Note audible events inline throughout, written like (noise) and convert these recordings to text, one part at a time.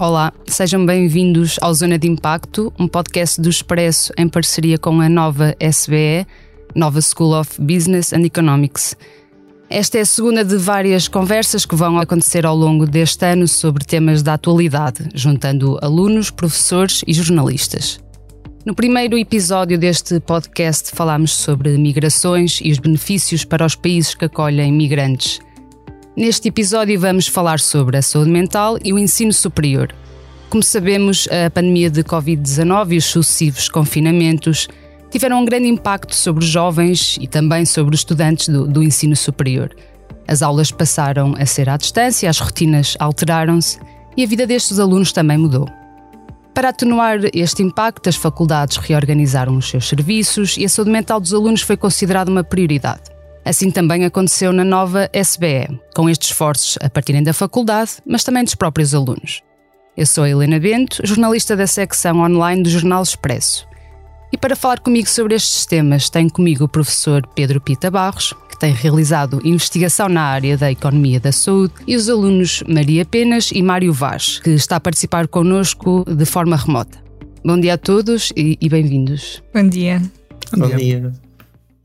Olá, sejam bem-vindos ao Zona de Impacto, um podcast do Expresso em parceria com a nova SBE, Nova School of Business and Economics. Esta é a segunda de várias conversas que vão acontecer ao longo deste ano sobre temas da atualidade, juntando alunos, professores e jornalistas. No primeiro episódio deste podcast falámos sobre migrações e os benefícios para os países que acolhem migrantes. Neste episódio vamos falar sobre a saúde mental e o ensino superior. Como sabemos, a pandemia de Covid-19 e os sucessivos confinamentos tiveram um grande impacto sobre os jovens e também sobre os estudantes do, do ensino superior. As aulas passaram a ser à distância, as rotinas alteraram-se e a vida destes alunos também mudou. Para atenuar este impacto, as faculdades reorganizaram os seus serviços e a saúde mental dos alunos foi considerada uma prioridade. Assim também aconteceu na nova SBE, com estes esforços a partirem da faculdade, mas também dos próprios alunos. Eu sou a Helena Bento, jornalista da secção online do Jornal Expresso. E para falar comigo sobre estes temas, tenho comigo o professor Pedro Pita Barros, que tem realizado investigação na área da economia da saúde, e os alunos Maria Penas e Mário Vaz, que está a participar connosco de forma remota. Bom dia a todos e, e bem-vindos. Bom dia. Bom dia.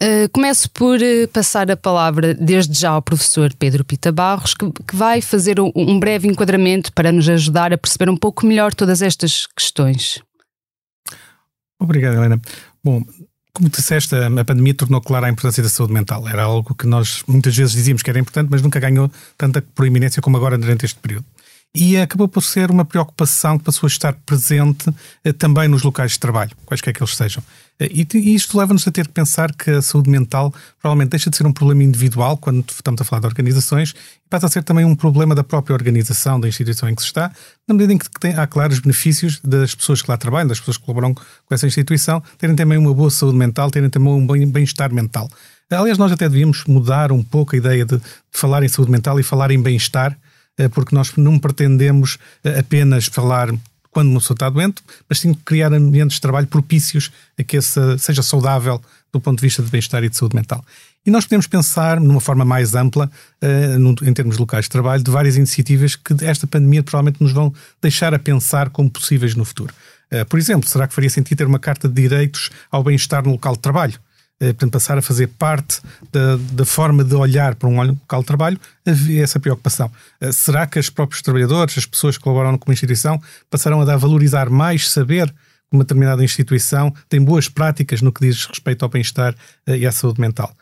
Uh, começo por uh, passar a palavra desde já ao professor Pedro Pita Barros, que, que vai fazer um, um, breve enquadramento para nos ajudar a perceber um pouco melhor todas estas questões. Obrigado, Helena. Bom, como disseste, a pandemia tornou clara a importância da saúde mental. Era algo que nós muitas vezes dizíamos que era importante, mas nunca ganhou tanta proeminência como agora durante este período e acabou por ser uma preocupação que passou a estar presente eh, também nos locais de trabalho, quaisquer que eles sejam. Eh, e, isto leva-nos a ter que pensar que a saúde mental provavelmente deixa de ser um problema individual quando estamos a falar de organizações e passa a ser também um problema da própria organização, da instituição em que se está, na medida em que tem, há claros benefícios das pessoas que lá trabalham, das pessoas que colaboram com essa instituição, terem também uma boa saúde mental, terem também um bem-estar mental. Aliás, nós até devíamos mudar um pouco a ideia de falar em saúde mental e falar em bem-estar, porque nós não pretendemos eh, apenas falar quando uma pessoa está doente, mas sim criar ambientes de trabalho propícios a que essa seja saudável do ponto de vista de bem-estar e de saúde mental. E nós podemos pensar, numa forma mais ampla, uh, em termos locais de trabalho, de várias iniciativas que esta pandemia provavelmente nos vão deixar a pensar como possíveis no futuro. Por exemplo, será que faria sentido ter uma carta de direitos ao bem-estar no local de trabalho? Eh, portanto, passar a fazer parte da, da, forma de olhar para um local de trabalho, havia essa preocupação. Eh, será que os próprios trabalhadores, as pessoas que colaboram com uma instituição, passarão a dar valorizar mais saber que uma determinada instituição tem boas práticas no que diz respeito ao bem-estar eh, e à saúde mental?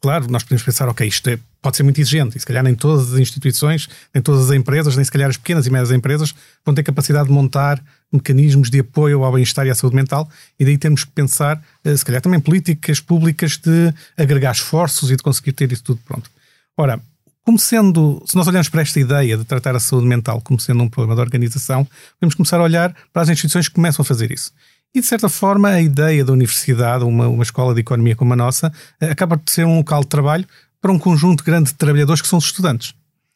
Claro, nós podemos pensar, ok, isto é, pode ser muito exigente, e se calhar nem todas as instituições, nem todas as empresas, nem se calhar as pequenas e médias empresas vão ter capacidade de montar mecanismos de apoio ao bem-estar e à saúde mental, e daí temos que pensar, eh, se calhar também políticas públicas de agregar esforços e de conseguir ter isso tudo pronto. Ora, como sendo, se nós olharmos para esta ideia de tratar a saúde mental como sendo um problema da organização, vamos começar a olhar para as instituições que começam a fazer isso. E, de certa forma, a ideia da universidade, uma, uma escola de economia como a nossa, eh, acaba por ser um local de trabalho para um conjunto grande de trabalhadores que são os estudantes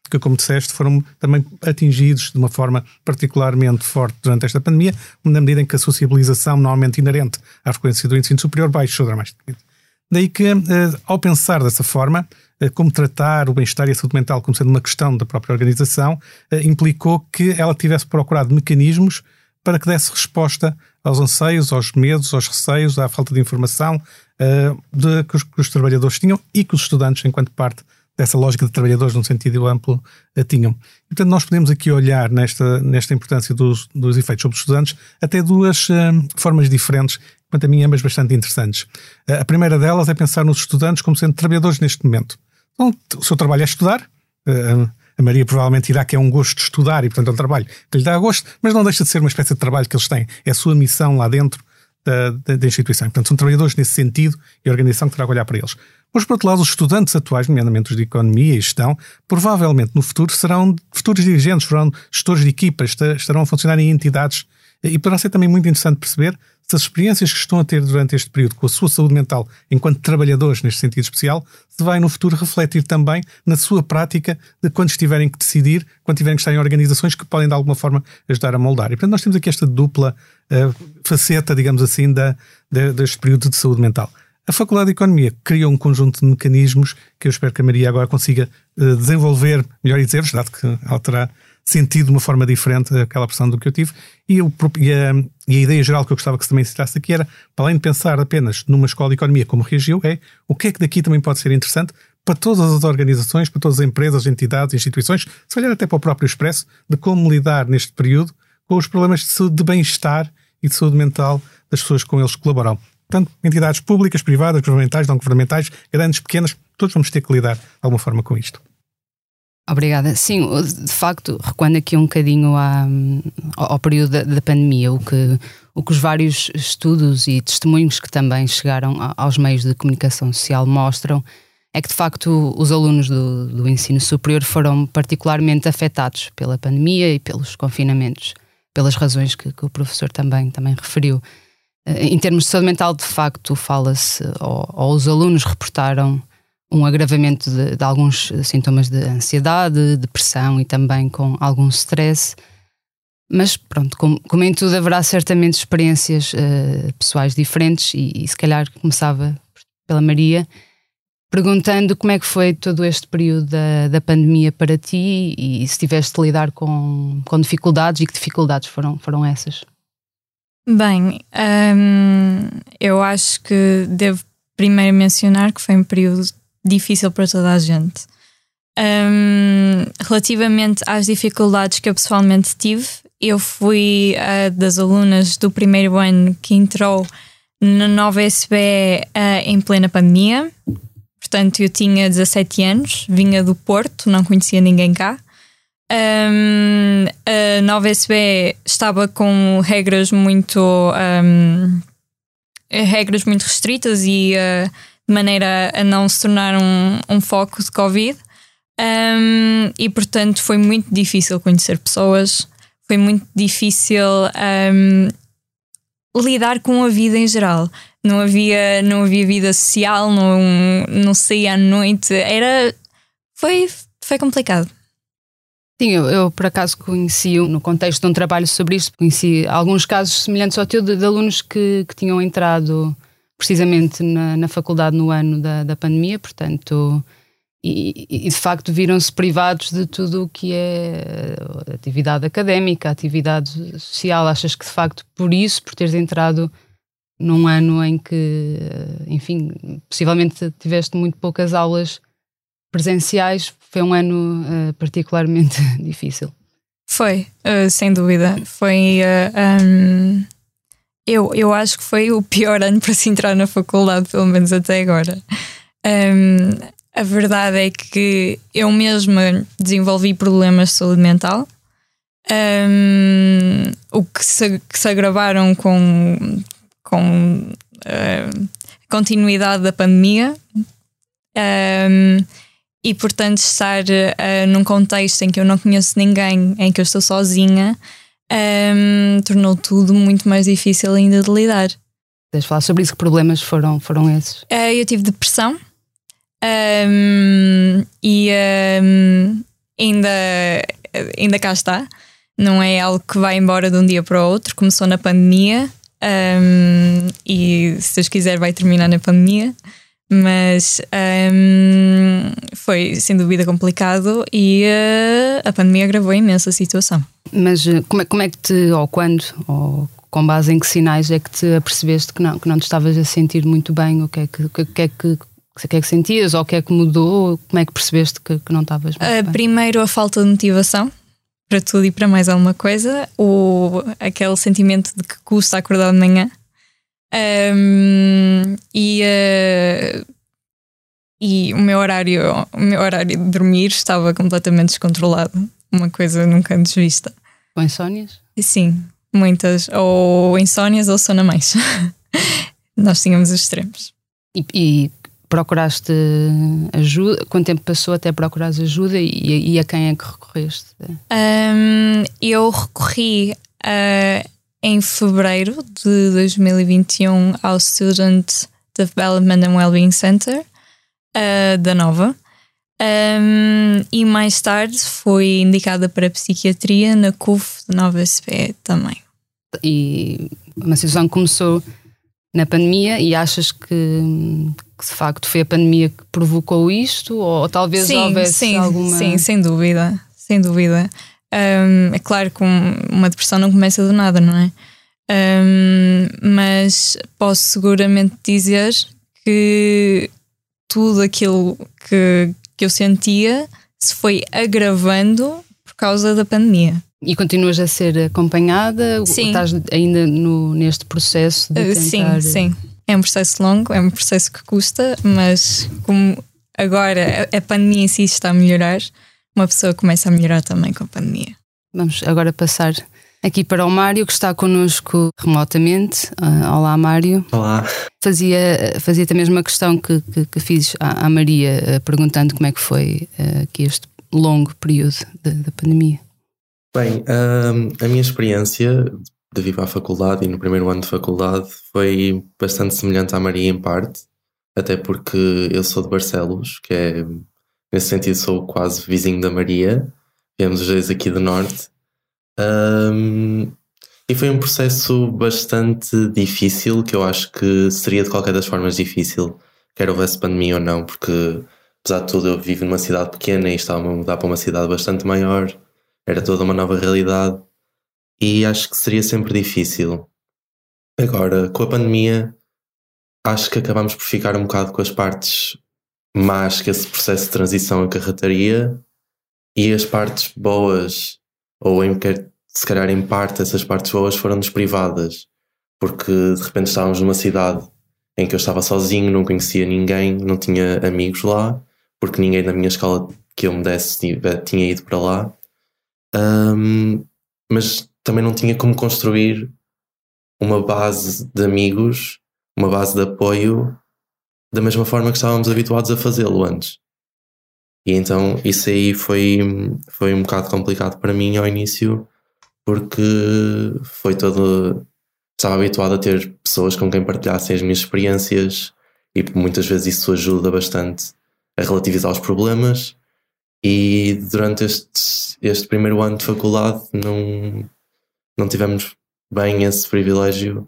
que, como disseste, foram também atingidos de uma forma particularmente forte durante esta pandemia, na medida em que a sociabilização normalmente inerente à frequência do ensino superior baixou dramaticamente. Daí que, eh, ao pensar dessa forma, eh, como tratar o bem-estar e a saúde mental como sendo uma questão da própria organização, eh, implicou que ela tivesse procurado mecanismos para que desse resposta aos anseios, aos medos, aos receios, à falta de informação de, que, os, que os trabalhadores tinham e que os estudantes, enquanto parte dessa lógica de trabalhadores num sentido amplo a tinham. Portanto, nós podemos aqui olhar nesta, nesta importância dos, dos efeitos sobre os estudantes até duas uh, formas diferentes, quanto a mim ambas bastante interessantes. Uh, a primeira delas é pensar nos estudantes como sendo trabalhadores neste momento. Então, o seu trabalho é estudar, uh, a Maria provavelmente irá que é um gosto de estudar e, portanto, é um trabalho que lhe dá gosto, mas não deixa de ser uma espécie de trabalho que eles têm. É a sua missão lá dentro da, da, da instituição. Portanto, são trabalhadores nesse sentido e a organização que terá que olhar para eles. Mas, por outro lado, os estudantes atuais, nomeadamente os de Economia e Gestão, provavelmente no futuro serão futuros dirigentes, serão gestores de equipas, estarão a funcionar em entidades e poderá ser também muito interessante perceber se as experiências que estão a ter durante este período com a sua saúde mental enquanto trabalhadores neste sentido especial, se vai no futuro refletir também na sua prática de quando estiverem que decidir, quando tiverem que estar em organizações que podem de alguma forma ajudar a moldar. E portanto nós temos aqui esta dupla uh, faceta, digamos assim, da, da, deste período de saúde mental. A Faculdade de Economia criou um conjunto de mecanismos que eu espero que a Maria agora consiga uh, desenvolver melhor dizer-vos, dado que ela terá sentido de uma forma diferente aquela pressão do que eu tive. E, eu, e, a, e a ideia geral que eu gostava que se também citasse aqui era, para além de pensar apenas numa escola de economia como reagiu, é o que é que daqui também pode ser interessante para todas as organizações, para todas as empresas, entidades, instituições, se calhar até para o próprio Expresso, de como lidar neste período com os problemas de, de bem-estar e de saúde mental das pessoas com eles colaboram. Portanto, entidades públicas, privadas, governamentais, não governamentais, grandes, pequenas, todos vamos ter que lidar de alguma forma com isto. Obrigada. Sim, de facto, recuando aqui um bocadinho à, ao, período da, da, pandemia, o que, o que os vários estudos e testemunhos que também chegaram aos meios de comunicação social mostram é que, de facto, os alunos do, do ensino superior foram particularmente afetados pela pandemia e pelos confinamentos, pelas razões que, que o professor também, também referiu. Eh, em termos de saúde mental, de facto, fala-se, ou, ou os alunos reportaram um agravamento de, de, alguns sintomas de ansiedade, depressão e também com algum stress. Mas pronto, como, como em tudo, haverá certamente experiências uh, pessoais diferentes e, e, se calhar começava pela Maria, perguntando como é que foi todo este período da, da pandemia para ti e se tiveste de lidar com, com dificuldades e que dificuldades foram, foram essas? Bem, hum, eu acho que devo primeiro mencionar que foi um período difícil para toda a gente. Um, relativamente às dificuldades que eu pessoalmente tive, eu fui uh, das alunas do primeiro ano que entrou na nova SBE uh, em plena pandemia. Portanto, eu tinha 17 anos, vinha do Porto, não conhecia ninguém cá. Um, a nova SBE estava com regras muito um, regras muito restritas e uh, de maneira a não se tornar um, um foco de Covid. Um, e portanto foi muito difícil conhecer pessoas, foi muito difícil lidar com a vida em geral. Não havia, não havia vida social, não, não saía à noite, era. Foi, foi complicado. Sim, eu, eu, por acaso conheci, no contexto de um trabalho sobre isto, conheci alguns casos semelhantes ao teu de, de alunos que, que tinham entrado precisamente na, na faculdade no ano da, da pandemia, portanto, e, e, de facto viram-se privados de tudo o que é atividade académica, atividade social. Achas que de facto por isso, por teres entrado num ano em que, enfim, possivelmente tiveste muito poucas aulas presenciais, foi um ano uh, particularmente (laughs) difícil? Foi, uh, sem dúvida. Foi. Uh, um eu, eu acho que foi o pior ano (laughs) para se entrar na faculdade, pelo menos até agora. Um, a verdade é que eu mesma desenvolvi problemas de saúde mental, um, o que se, que se, agravaram com, com a continuidade da pandemia. Um, e portanto, estar uh, num contexto em que eu não conheço ninguém, em que eu estou sozinha, um, tornou tudo muito mais difícil ainda de lidar. Queres falar sobre isso? Que problemas foram, foram esses? Uh, eu tive depressão um, e um, ainda, ainda cá está. Não é algo que vai embora de um dia para o outro. Começou na pandemia e, se Deus quiser, vai terminar na pandemia. Mas foi sem dúvida complicado e uh, a pandemia agravou imenso a situação. Mas eh, como é, como é que te, ou quando, ou com base em que sinais é que te apercebeste que não, que não te estavas a sentir muito bem? O que é que, o que, é que, o que é que sentias? Ou o que é que mudou? Como é que percebeste que, que não estavas uh, bem? Primeiro, a falta de motivação para tudo e para mais alguma coisa, ou aquele sentimento de que custa acordar de manhã. Um, e, uh, e o meu horário, o meu horário de dormir estava completamente descontrolado uma coisa nunca antes vista. Com insónias? Sim, muitas. Ou insónias ou sono mais. (laughs) Nós tínhamos os extremos. E, e, procuraste ajuda? Quanto tempo passou até procurares ajuda e, e a quem é que recorreste? Um, eu recorri uh, em fevereiro de 2021 ao Student Development and Wellbeing Center uh, da Nova. Um, e mais tarde foi indicada para psiquiatria na CUF de Nova SPE também. E situação que começou na pandemia e achas que, que, de facto foi a pandemia que provocou isto ou, ou talvez sim, houvesse sim, alguma... Sim, sem dúvida, sem dúvida. Um, é claro que uma depressão não começa do nada, não é? Um, mas posso seguramente dizer que tudo aquilo que, que eu sentia se foi agravando por causa da pandemia. E continuas a ser acompanhada? Sim. Estás ainda no, neste processo de tentar... Sim, sim. É um processo longo, é um processo que custa, mas como agora a pandemia em si está a melhorar, uma pessoa começa a melhorar também com a pandemia. Vamos agora passar aqui para o Mário, que está connosco remotamente. Uh, olá, Mário. Olá. Fazia, fazia a mesma questão que, que, que fiz à, à Maria, uh, perguntando como é que foi uh, aqui este longo período da pandemia. Bem, a minha experiência de vir para a faculdade e no primeiro ano de faculdade foi bastante semelhante à Maria em parte, até porque eu sou de Barcelos, que é, nesse sentido, sou quase vizinho da Maria, viemos os dois aqui do Norte. Um, e foi um processo bastante difícil, que eu acho que seria de qualquer das formas difícil, quer houvesse pandemia ou não, porque apesar de tudo eu vivo numa cidade pequena e estava a mudar para uma cidade bastante maior, era toda uma nova realidade e acho que seria sempre difícil. Agora, com a pandemia, acho que acabamos por ficar um bocado com as partes más que esse processo de transição acarretaria e as partes boas, ou em, se calhar em parte essas partes boas foram-nos privadas, porque de repente estávamos numa cidade em que eu estava sozinho, não conhecia ninguém, não tinha amigos lá, porque ninguém da minha escola que eu me desse tinha ido para lá. Um, mas também não tinha como construir uma base de amigos, uma base de apoio, da mesma forma que estávamos habituados a fazê-lo antes. E então isso aí foi, foi um bocado complicado para mim ao início, porque foi todo. Estava habituado a ter pessoas com quem partilhassem as minhas experiências e muitas vezes isso ajuda bastante a relativizar os problemas. E durante este, este primeiro ano de faculdade não, não tivemos bem esse privilégio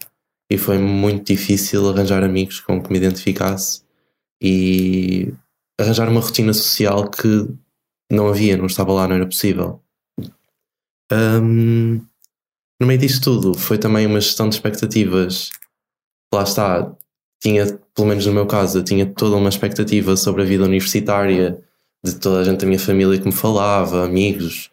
e foi muito difícil arranjar amigos com que me identificasse e arranjar uma rotina social que não havia, não estava lá, não era possível. Um, no meio disto tudo, foi também uma gestão de expectativas. Lá está, tinha, pelo menos no meu caso, tinha toda uma expectativa sobre a vida universitária, de toda a gente da minha família que me falava, amigos,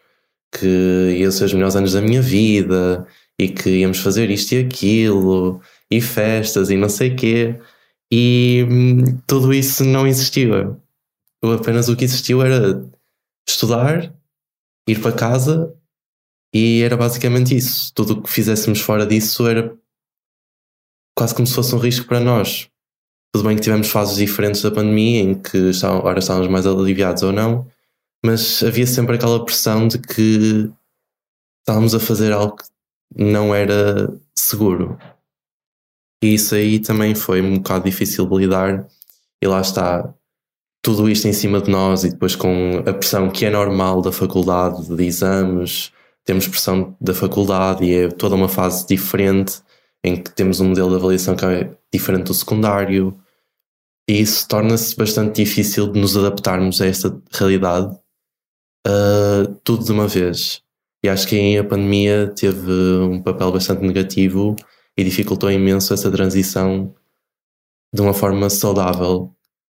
que iam ser os melhores anos da minha vida e que íamos fazer isto e aquilo e festas e não sei quê. E hum, tudo isso não existiu. Apenas o que existiu era estudar, ir para casa e era basicamente isso. Tudo o que fizéssemos fora disso era quase como se fosse um risco para nós. Tudo bem que tivemos fases diferentes da pandemia em que ora estávamos mais aliviados ou não, mas havia sempre aquela pressão de que estávamos a fazer algo que não era seguro. E isso aí também foi um bocado difícil de lidar, e lá está. Tudo isto em cima de nós, e depois com a pressão que é normal da faculdade, de exames, temos pressão da faculdade e é toda uma fase diferente em que temos um modelo de avaliação que é diferente do secundário, e isso torna-se bastante difícil de nos adaptarmos a esta realidade uh, tudo de uma vez. E acho que a pandemia teve um papel bastante negativo e dificultou imenso essa transição de uma forma saudável,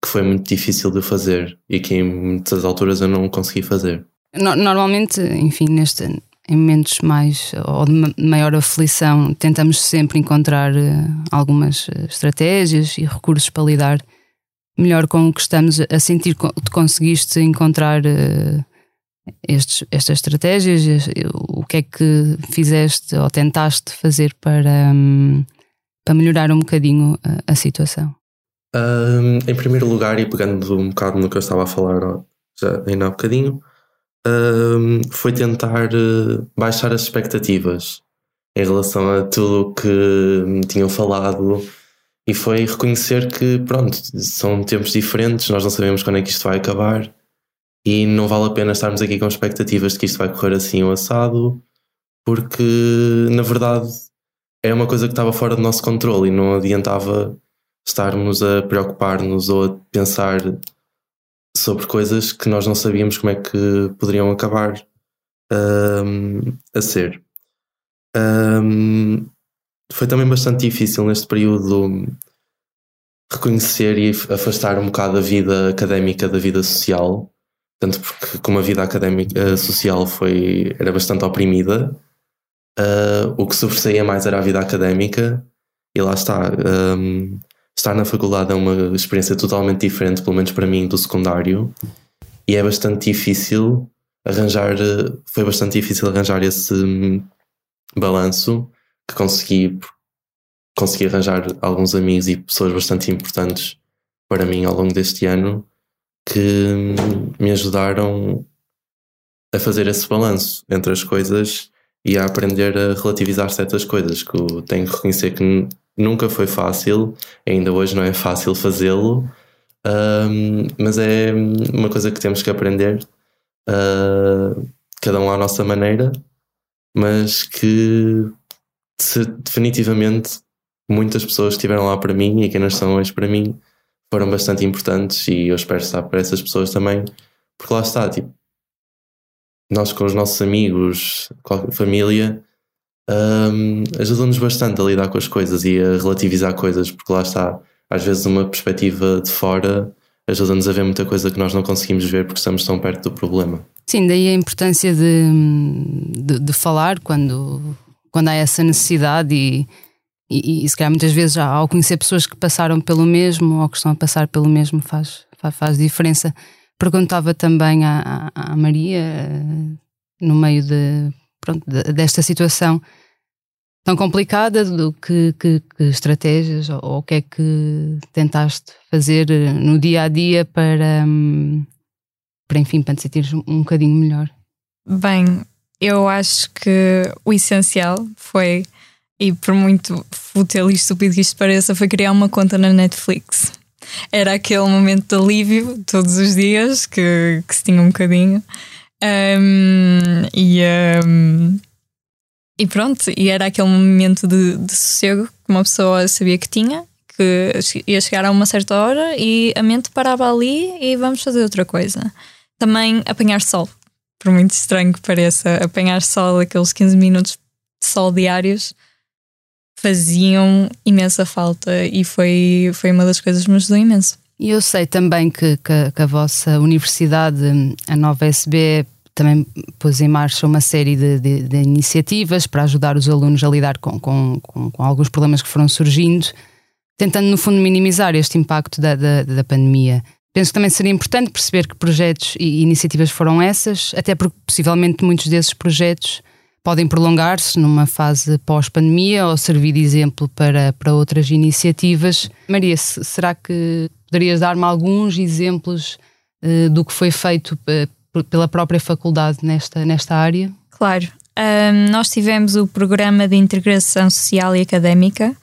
que foi muito difícil de fazer e que em muitas alturas eu não consegui fazer. Normalmente, enfim, neste, em momentos mais ou de maior aflição, tentamos sempre encontrar eh, algumas eh, estratégias e recursos para lidar melhor com o que estamos a sentir. Te conseguiste encontrar uh, estes, estas estratégias? O que é que fizeste ou tentaste fazer para, um, para melhorar um bocadinho a, a situação? Um, em primeiro lugar, e pegando um bocado no que eu estava a falar já ainda há bocadinho, um, foi tentar uh, baixar as expectativas em relação a tudo que me tinham falado e foi reconhecer que, pronto, são tempos diferentes, nós não sabemos quando é que isto vai acabar e não vale a pena estarmos aqui com expectativas de que isto vai correr assim ou assado, porque na verdade é uma coisa que estava fora do nosso controle e não adiantava estarmos a preocupar-nos ou a pensar sobre coisas que nós não sabíamos como é que poderiam acabar. um, a ser. Um, foi também bastante difícil neste período reconhecer e afastar um bocado a vida académica da vida social, tanto porque como a vida académica social foi era bastante oprimida, uh, o que sobressaía mais era a vida académica e lá está. Um, estar na faculdade é uma experiência totalmente diferente, pelo menos para mim, do secundário, e é bastante difícil arranjar, foi bastante difícil arranjar esse hum, balanço que consegui, consegui arranjar alguns amigos e pessoas bastante importantes para mim ao longo deste ano que me ajudaram a fazer esse balanço entre as coisas e a aprender a relativizar certas coisas que eu tenho que reconhecer que nunca foi fácil, ainda hoje não é fácil fazê-lo, um, mas é uma coisa que temos que aprender, uh, cada um à nossa maneira, mas que se, definitivamente muitas pessoas que estiveram lá para mim e que ainda estão hoje para mim foram bastante importantes e eu espero estar para essas pessoas também, porque lá está, tipo, nós com os nossos amigos, com a família, um, ajuda-nos bastante a lidar com as coisas e a relativizar coisas, porque lá está, às vezes uma perspectiva de fora ajuda-nos a ver muita coisa que nós não conseguimos ver porque estamos tão perto do problema. Sim, daí a importância de, de, de falar quando, quando há essa necessidade e, e, e se calhar muitas vezes ao conhecer pessoas que passaram pelo mesmo ou que estão a passar pelo mesmo faz, faz, faz diferença. Perguntava também à, à Maria, no meio de, pronto, desta situação tão complicada, do que, que, que estratégias ou, ou, o que é que tentaste fazer eh, no dia a dia para, hum, para enfim, para te sentires um bocadinho melhor? Bem, eu acho que o essencial foi, e por muito fútil e estúpido que isto pareça, foi criar uma conta na Netflix era aquele momento de alívio todos os dias que, que se tinha um bocadinho. Um, e, um, e pronto, e era aquele momento de, de sossego que uma pessoa sabia que tinha, que ia chegar a uma certa hora e a mente parava ali e vamos fazer outra coisa. Também apanhar sol, por muito estranho que pareça, apanhar sol, aqueles 15 minutos de sol diários faziam imensa falta e foi, foi uma das coisas que me ajudou imenso. E eu sei também que, que, que, a vossa universidade, a nova SB, também pôs em marcha uma série de, de, de iniciativas para ajudar os alunos a lidar com, com, com, com, alguns problemas que foram surgindo, tentando, no fundo, minimizar este impacto da, da, da pandemia. Penso que também seria importante perceber que projetos e iniciativas foram essas, até porque possivelmente muitos desses projetos podem prolongar-se numa fase pós-pandemia ou servir de exemplo para, para outras iniciativas. Maria, será que poderias dar-me alguns exemplos uh, do que foi feito uh, pela própria faculdade nesta, nesta área? Claro. Um, nós tivemos o programa de integração social e académica,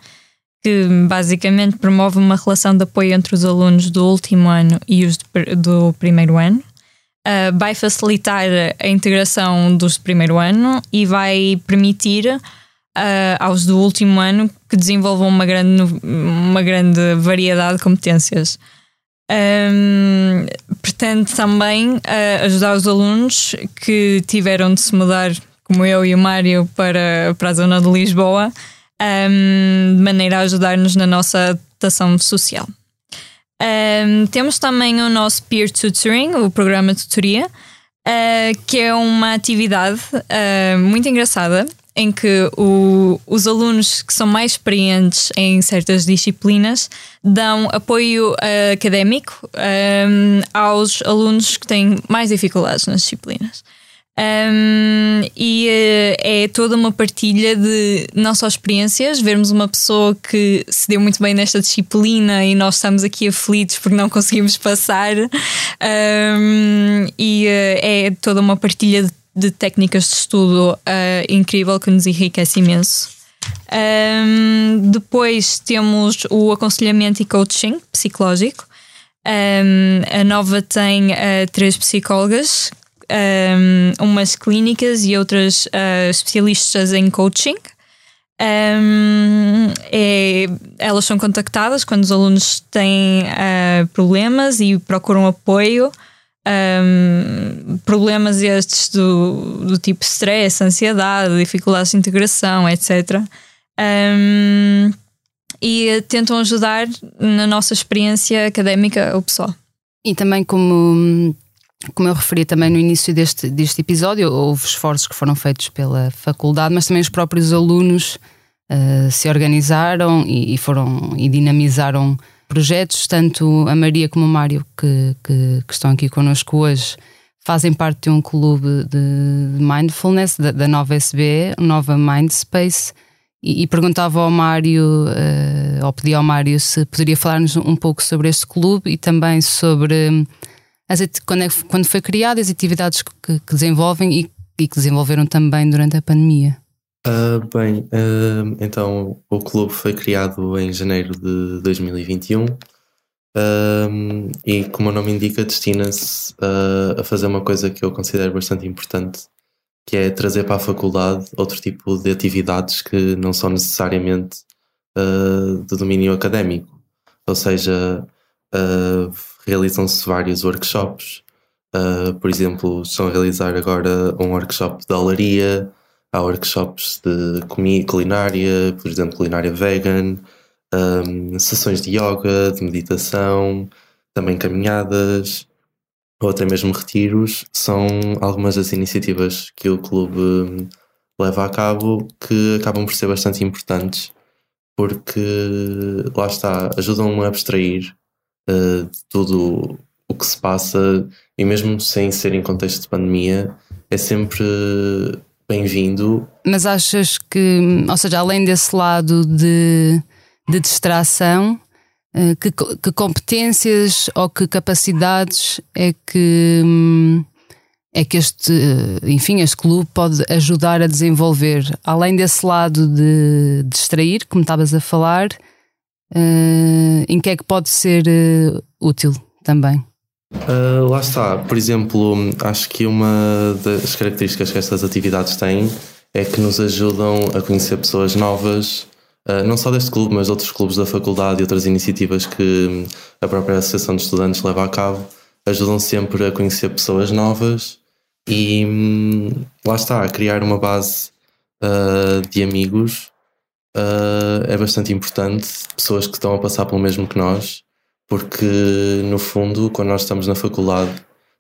que basicamente promove uma relação de apoio entre os alunos do último ano e os do primeiro ano uh, vai facilitar a integração dos primeiro ano e vai permitir uh, aos do último ano que desenvolvam uma grande, uma grande variedade de competências. Um, pretende também uh, ajudar os alunos que tiveram de se mudar, como eu e o Mário, para, para a zona de Lisboa, um, de maneira a ajudar-nos na nossa adaptação social. Um, temos também o nosso peer tutoring, o programa de tutoria, uh, que é uma atividade uh, muito engraçada em que o, os alunos que são mais experientes em certas disciplinas dão apoio uh, académico um, aos alunos que têm mais dificuldades nas disciplinas. Um, e uh, é toda uma partilha de não só experiências, vermos uma pessoa que se deu muito bem nesta disciplina e nós estamos aqui aflitos porque não conseguimos passar, um, e uh, é toda uma partilha de, de técnicas de estudo uh, incrível que nos enriquece imenso. Um, depois temos o aconselhamento e coaching psicológico. a Nova tem três psicólogas um, umas clínicas e outras uh, especialistas em coaching. Um, é, elas são contactadas quando os alunos têm uh, problemas e procuram apoio. Um, problemas estes do, do tipo stress, ansiedade, dificuldades de integração, etc. Um, e tentam ajudar na nossa experiência académica o pessoal. E também como, como eu referi também no início deste, deste episódio, houve esforços que foram feitos pela faculdade, mas também os próprios alunos uh, se organizaram e, e, foram e dinamizaram projetos, tanto a Maria como o Mário, que, que, que estão aqui connosco hoje, fazem parte de um clube de mindfulness da, da nova SBE, Nova Mindspace, e, e perguntava ao Mário, uh, ou pedi ao Mário se poderia falar-nos um pouco sobre este clube e também sobre as, quando, é, quando foi criado, as atividades que, que desenvolvem e, e, que desenvolveram também durante a pandemia. Uh, bem, uh, então o clube foi criado em janeiro de 2021 uh, e, como o nome indica, destina-se a fazer uma coisa que eu considero bastante importante, que é trazer para a faculdade outro tipo de atividades que não são necessariamente de domínio académico. Ou seja, realizam-se vários workshops. por exemplo, estão a realizar agora um workshop de olaria Há workshops de culinária, por exemplo, culinária vegan, um, sessões de yoga, de meditação, também caminhadas, ou até mesmo retiros. São algumas das iniciativas que o clube leva a cabo que acabam por ser bastante importantes porque lá está, ajudam a abstrair de tudo o que se passa e mesmo sem ser em contexto de pandemia, é sempre bem-vindo. Mas achas que, ou seja, além desse lado de, de distração, eh, que, que competências ou que capacidades é que hum, é que este, enfim, este clube pode ajudar a desenvolver, além desse lado de distrair, como estavas a falar, uh, em que é que pode ser uh, útil também? Uh, lá está, por exemplo, acho que uma das características que estas atividades têm é que nos ajudam a conhecer pessoas novas, não só deste clube, mas outros clubes da faculdade e outras iniciativas que a própria Associação de Estudantes leva a cabo, ajudam sempre a conhecer pessoas novas e hum, lá está, a criar uma base de amigos é bastante importante, pessoas que estão a passar pelo mesmo que nós porque no fundo, quando nós estamos na faculdade,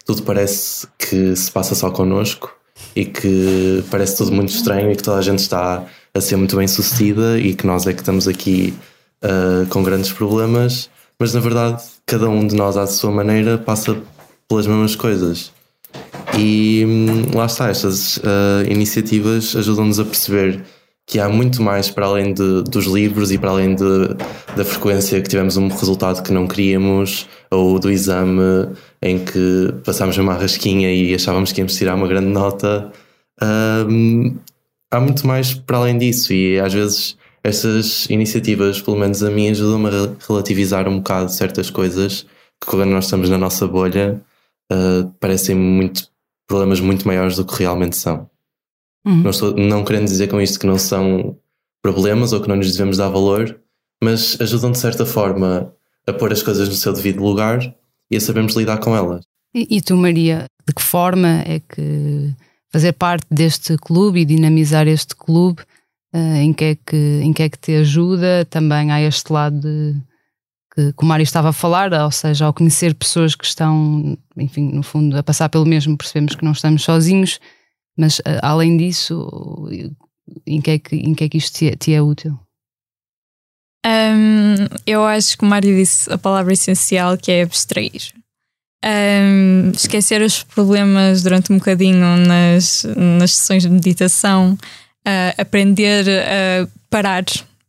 tudo parece que se passa só connosco e que parece tudo muito estranho e que toda a gente está a ser muito bem sucedida e que nós é que estamos aqui uh, com grandes problemas, mas na verdade cada um de nós à sua maneira passa pelas mesmas coisas. E hum, lá está, estas uh, iniciativas ajudam-nos a perceber que há muito mais para além de, dos livros e para além de, da frequência que tivemos um resultado que não queríamos ou do exame em que passámos uma rasquinha e achávamos que íamos tirar uma grande nota. Um, há muito mais para além disso e às vezes estas iniciativas, pelo menos a mim, ajudam-me a relativizar um bocado certas coisas que quando nós estamos na nossa bolha uh, parecem muito problemas muito maiores do que realmente são. Uhum. Não, estou, não querendo dizer com isto que não são problemas ou que não nos devemos dar valor, mas ajudam de certa forma a pôr as coisas no seu devido lugar e a sabermos lidar com elas. E, e tu, Maria, de que forma é que fazer parte deste clube e dinamizar este clube, uh, em, que é que, em que é que te ajuda também a este lado de, que, que o Mário estava a falar, ou seja, ao conhecer pessoas que estão, enfim, no fundo, a passar pelo mesmo, percebemos que não estamos sozinhos mas eh, além disso, em que é que, em que, é que isto te é, te é útil? Um, eu acho que o Mário disse a palavra essencial que é abstrair. Um, esquecer os problemas durante um bocadinho nas, nas sessões de meditação, uh, aprender a parar,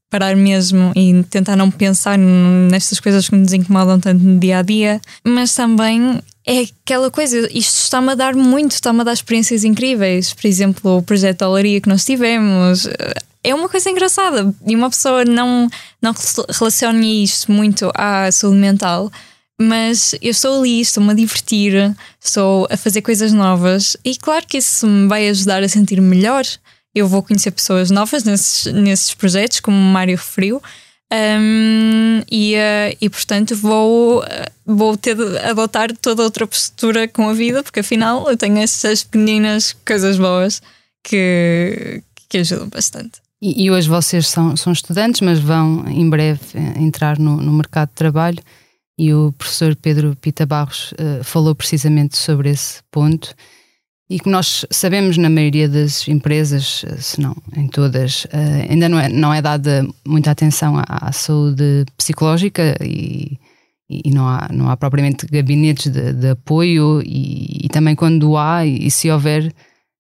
parar mesmo e tentar não pensar nestas coisas que nos incomodam tanto no dia a dia, mas também é aquela coisa, isto está-me a dar muito, está-me a dar experiências incríveis. Por exemplo, o projeto da olaria que nós tivemos. É uma coisa engraçada e uma pessoa não, não relaciona isto muito à saúde mental, mas eu estou ali, estou-me a divertir, estou a fazer coisas novas e claro que isso me vai ajudar a sentir melhor. Eu vou conhecer pessoas novas nesses, nesses projetos, como o Mário referiu, Um, e, uh, e portanto vou, uh, vou ter de adotar toda outra postura com a vida, porque afinal eu tenho essas pequeninas coisas boas que, que ajudam bastante. E, e hoje vocês são, são estudantes, mas vão em breve eh, entrar no, no mercado de trabalho. E o professor Pedro Pita Barros uh, falou precisamente sobre esse ponto e que nós sabemos na maioria das empresas, se não em todas, ainda não é, não é dada muita atenção à, à saúde psicológica e, e, não, há, não há propriamente gabinetes de, de apoio e, e, também quando há e, se houver,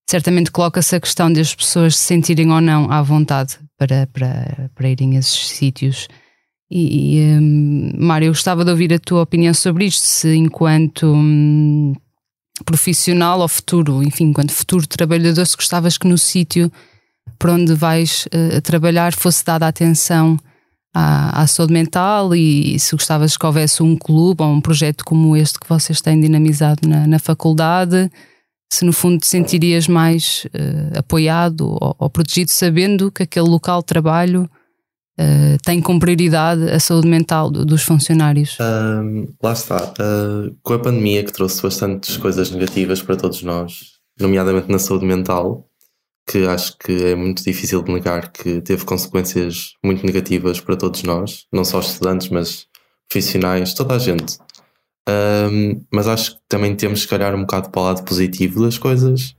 certamente coloca-se a questão das pessoas se sentirem ou não à vontade para, para, para irem a esses sítios. E, um, Mário, eu gostava de ouvir a tua opinião sobre isto, se enquanto... Hum, profissional ou futuro, enfim, enquanto futuro trabalhador, se gostavas que no sítio para onde vais uh, trabalhar fosse dada atenção à, à, saúde mental e se gostavas que houvesse um clube ou um projeto como este que vocês têm dinamizado na, na faculdade, se no fundo te sentirias mais uh, apoiado ou, ou, protegido sabendo que aquele local de trabalho uh, tem como prioridade a saúde mental do, dos funcionários? Um, lá está. Uh, com a pandemia que trouxe bastantes coisas negativas para todos nós, nomeadamente na saúde mental, que acho que é muito difícil de negar que teve consequências muito negativas para todos nós, não só estudantes, mas profissionais, toda a gente. Um, mas acho que também temos que olhar um bocado para o lado positivo das coisas.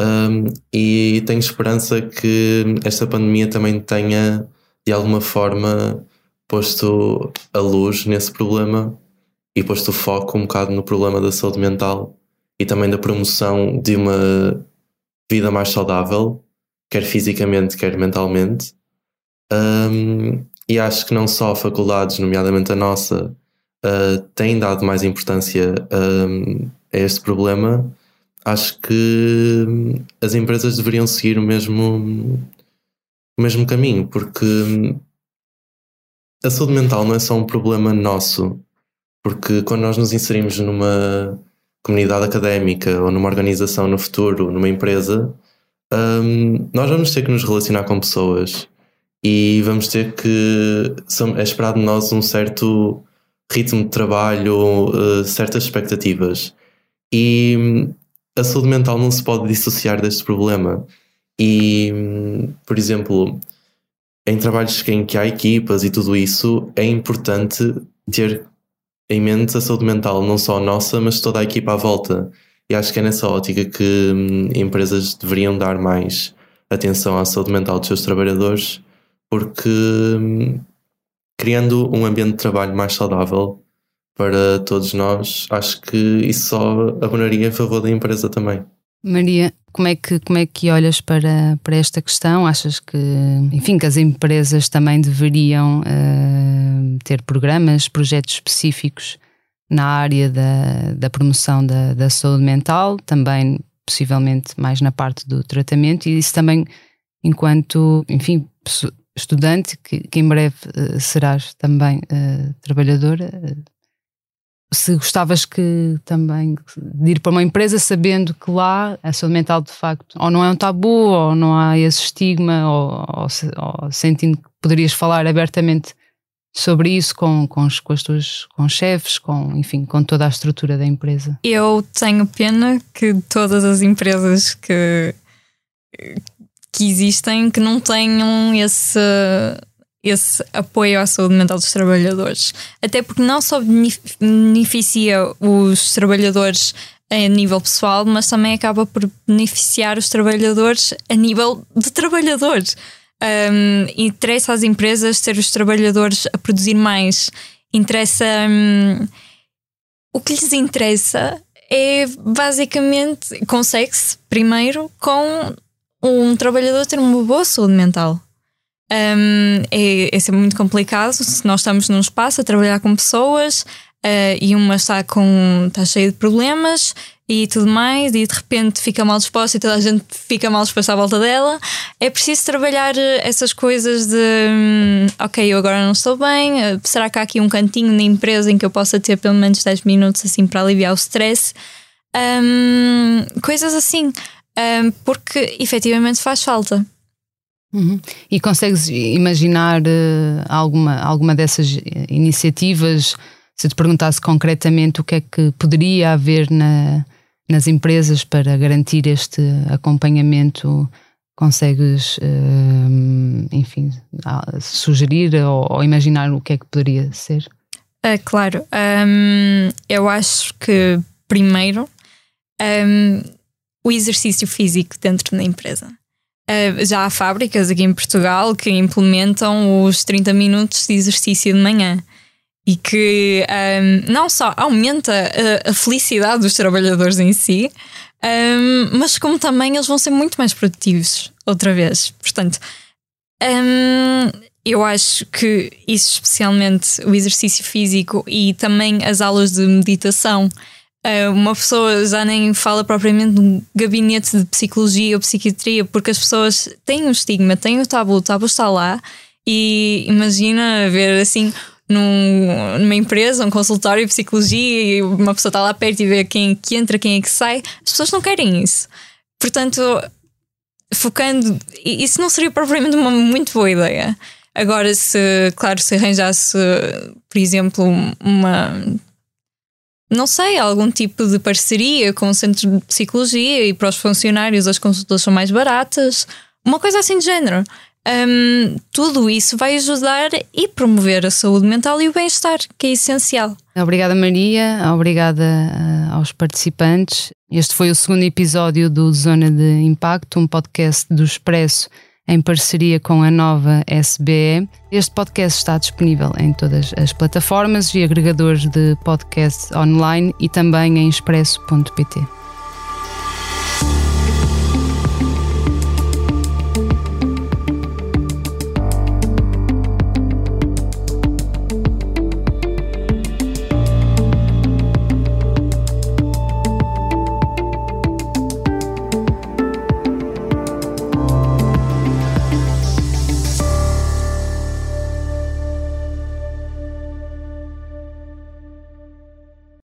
Um, e tenho esperança que esta pandemia também tenha de alguma forma posto a luz nesse problema e posto o foco um bocado no problema da saúde mental e também da promoção de uma vida mais saudável, quer fisicamente, quer mentalmente. Um, e acho que não só faculdades, nomeadamente a nossa, uh, têm dado mais importância um, a este problema. Acho que as empresas deveriam seguir o mesmo o mesmo caminho, porque hum, a saúde mental não é só um problema nosso, porque quando nós nos inserimos numa comunidade académica ou numa organização no futuro, numa empresa, um, nós vamos ter que nos relacionar com pessoas e vamos ter que. É esperado de nós um certo ritmo de trabalho, uh, certas expectativas. E hum, a saúde mental não se pode dissociar deste problema. E, por exemplo, em trabalhos em que há equipas e tudo isso, é importante ter em mente a saúde mental, não só nossa, mas toda a equipa à volta. E acho que é nessa ótica que hum, empresas deveriam dar mais atenção à saúde mental dos seus trabalhadores, porque hum, criando um ambiente de trabalho mais saudável para todos nós, acho que isso só abonaria em favor da empresa também. Maria, como é que, como é que olhas para, para esta questão? Achas que, enfim, que as empresas também deveriam uh, ter programas, projetos específicos na área da, da promoção da, da saúde mental, também possivelmente mais na parte do tratamento, e isso também enquanto, enfim, estudante, que, que em breve uh, serás também uh, trabalhadora, se gostavas que também de ir para uma empresa sabendo que lá a saúde mental de facto ou não é um tabu ou não há esse estigma ou, ou, ou sentindo que poderias falar abertamente sobre isso com, com, os, com as tuas com chefes, com, enfim, com toda a estrutura da empresa? Eu tenho pena que todas as empresas que, que existem que não tenham esse esse apoio à saúde mental dos trabalhadores. Até porque não só beneficia os trabalhadores a nível pessoal, mas também acaba por beneficiar os trabalhadores a nível de trabalhadores. Um, interessa às empresas ter os trabalhadores a produzir mais. Interessa. Um, o que lhes interessa é basicamente consegue-se primeiro com um trabalhador ter uma boa saúde mental. Um, é, é sempre muito complicado se nós estamos num espaço a trabalhar com pessoas uh, e uma está com está cheia de problemas e tudo mais, e de repente fica mal disposta e toda a gente fica mal disposta à volta dela. É preciso trabalhar eh, essas coisas de hum, ok, eu agora não estou bem, uh, será que há aqui um cantinho na empresa em que eu possa ter pelo menos 10 minutos assim para aliviar o stress? Um, coisas assim, um, porque efetivamente faz falta. Uhum. E consegues imaginar uh, alguma, alguma dessas iniciativas? Se te perguntasse concretamente o que é que poderia haver na, nas empresas para garantir este acompanhamento, consegues, uh, enfim, sugerir ou, ou, imaginar o que é que poderia ser? Uh, claro, um, eu acho que primeiro um, o exercício físico dentro da empresa. Uh, já há fábricas aqui em Portugal que implementam os 30 minutos de exercício de manhã e que um, não só aumenta a, a, felicidade dos trabalhadores em si, um, mas como também eles vão ser muito mais produtivos outra vez. Portanto, um, eu acho que isso, especialmente o exercício físico e também as aulas de meditação, eh, uma pessoa já nem fala propriamente de um gabinete de psicologia ou psiquiatria, porque as pessoas têm um estigma, têm o tabu, o tabu está lá. E imagina ver assim num, numa empresa, um consultório de psicologia e uma pessoa está lá perto e vê quem é que entra, quem é que sai. As pessoas não querem isso. Portanto, focando. Isso não seria propriamente uma muito boa ideia. Agora, se, claro, se arranjasse, por exemplo, uma não sei, algum tipo de parceria com o centro de psicologia e para os funcionários as consultas são mais baratas, uma coisa assim de género. Um, tudo isso vai ajudar e promover a saúde mental e o bem-estar, que é essencial. Obrigada, Maria. Obrigada uh, aos participantes. Este foi o segundo episódio do Zona de Impacto, um podcast do Expresso em parceria com a nova SBE. Este podcast está disponível em todas as plataformas e agregadores de podcasts online e também em expresso.pt.